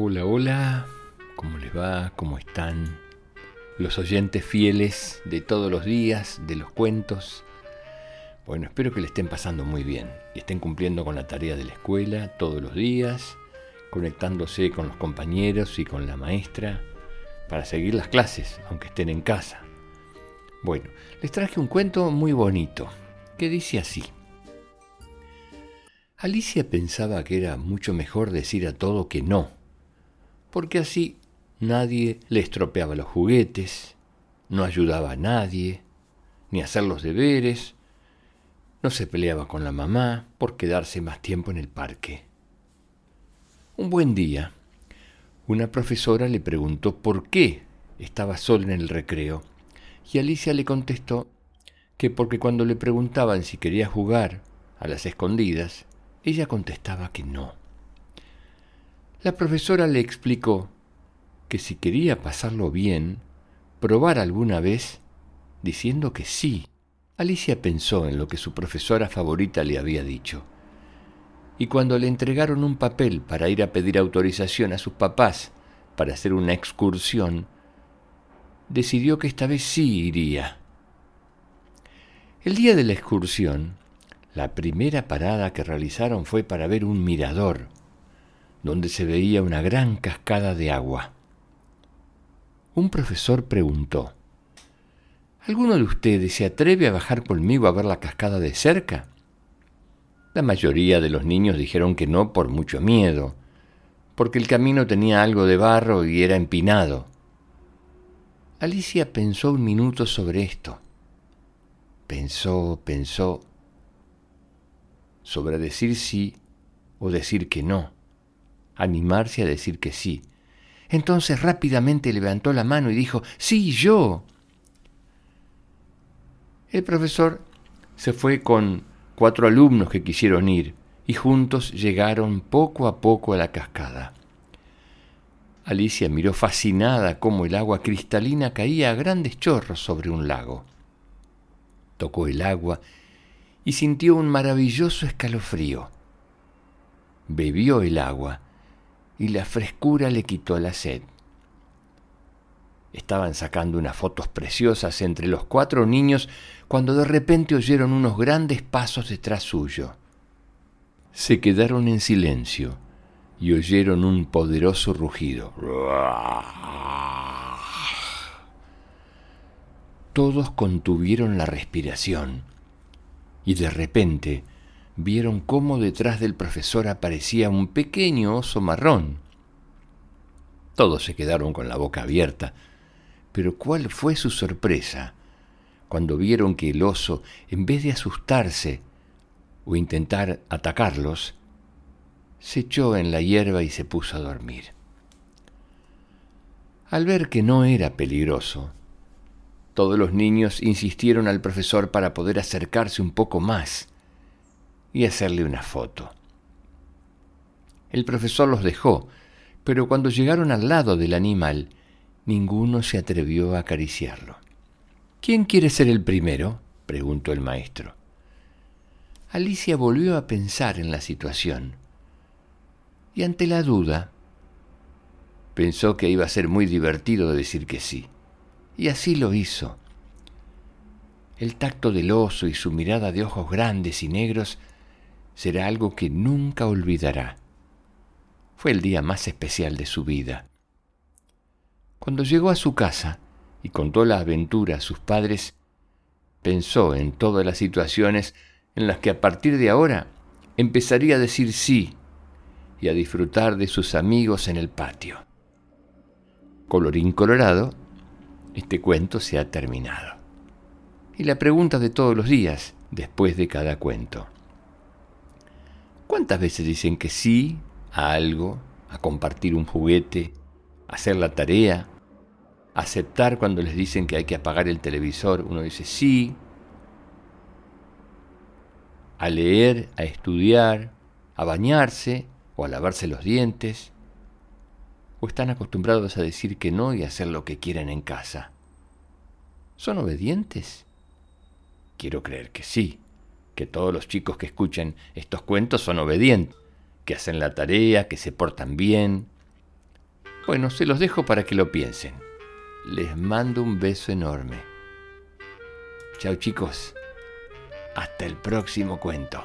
Hola, hola, ¿cómo les va? ¿Cómo están? Los oyentes fieles de todos los días, de los cuentos. Bueno, espero que le estén pasando muy bien y estén cumpliendo con la tarea de la escuela todos los días, conectándose con los compañeros y con la maestra para seguir las clases, aunque estén en casa. Bueno, les traje un cuento muy bonito, que dice así. Alicia pensaba que era mucho mejor decir a todo que no porque así nadie le estropeaba los juguetes, no ayudaba a nadie, ni a hacer los deberes, no se peleaba con la mamá por quedarse más tiempo en el parque. Un buen día, una profesora le preguntó por qué estaba sola en el recreo, y Alicia le contestó que porque cuando le preguntaban si quería jugar a las escondidas, ella contestaba que no. La profesora le explicó que si quería pasarlo bien, probar alguna vez, diciendo que sí. Alicia pensó en lo que su profesora favorita le había dicho. Y cuando le entregaron un papel para ir a pedir autorización a sus papás para hacer una excursión, decidió que esta vez sí iría. El día de la excursión, la primera parada que realizaron fue para ver un mirador donde se veía una gran cascada de agua. Un profesor preguntó, ¿Alguno de ustedes se atreve a bajar conmigo a ver la cascada de cerca? La mayoría de los niños dijeron que no por mucho miedo, porque el camino tenía algo de barro y era empinado. Alicia pensó un minuto sobre esto. Pensó, pensó, sobre decir sí o decir que no animarse a decir que sí. Entonces rápidamente levantó la mano y dijo, sí, yo. El profesor se fue con cuatro alumnos que quisieron ir y juntos llegaron poco a poco a la cascada. Alicia miró fascinada cómo el agua cristalina caía a grandes chorros sobre un lago. Tocó el agua y sintió un maravilloso escalofrío. Bebió el agua y la frescura le quitó la sed. Estaban sacando unas fotos preciosas entre los cuatro niños cuando de repente oyeron unos grandes pasos detrás suyo. Se quedaron en silencio y oyeron un poderoso rugido. Todos contuvieron la respiración y de repente vieron cómo detrás del profesor aparecía un pequeño oso marrón. Todos se quedaron con la boca abierta, pero ¿cuál fue su sorpresa cuando vieron que el oso, en vez de asustarse o intentar atacarlos, se echó en la hierba y se puso a dormir? Al ver que no era peligroso, todos los niños insistieron al profesor para poder acercarse un poco más y hacerle una foto. El profesor los dejó, pero cuando llegaron al lado del animal, ninguno se atrevió a acariciarlo. ¿Quién quiere ser el primero? preguntó el maestro. Alicia volvió a pensar en la situación y ante la duda pensó que iba a ser muy divertido decir que sí. Y así lo hizo. El tacto del oso y su mirada de ojos grandes y negros será algo que nunca olvidará. Fue el día más especial de su vida. Cuando llegó a su casa y contó la aventura a sus padres, pensó en todas las situaciones en las que a partir de ahora empezaría a decir sí y a disfrutar de sus amigos en el patio. Colorín colorado, este cuento se ha terminado. Y la pregunta de todos los días, después de cada cuento. ¿Cuántas veces dicen que sí a algo, a compartir un juguete, a hacer la tarea, a aceptar cuando les dicen que hay que apagar el televisor? Uno dice sí, a leer, a estudiar, a bañarse o a lavarse los dientes, o están acostumbrados a decir que no y a hacer lo que quieran en casa. ¿Son obedientes? Quiero creer que sí que todos los chicos que escuchan estos cuentos son obedientes, que hacen la tarea, que se portan bien. Bueno, se los dejo para que lo piensen. Les mando un beso enorme. Chao chicos. Hasta el próximo cuento.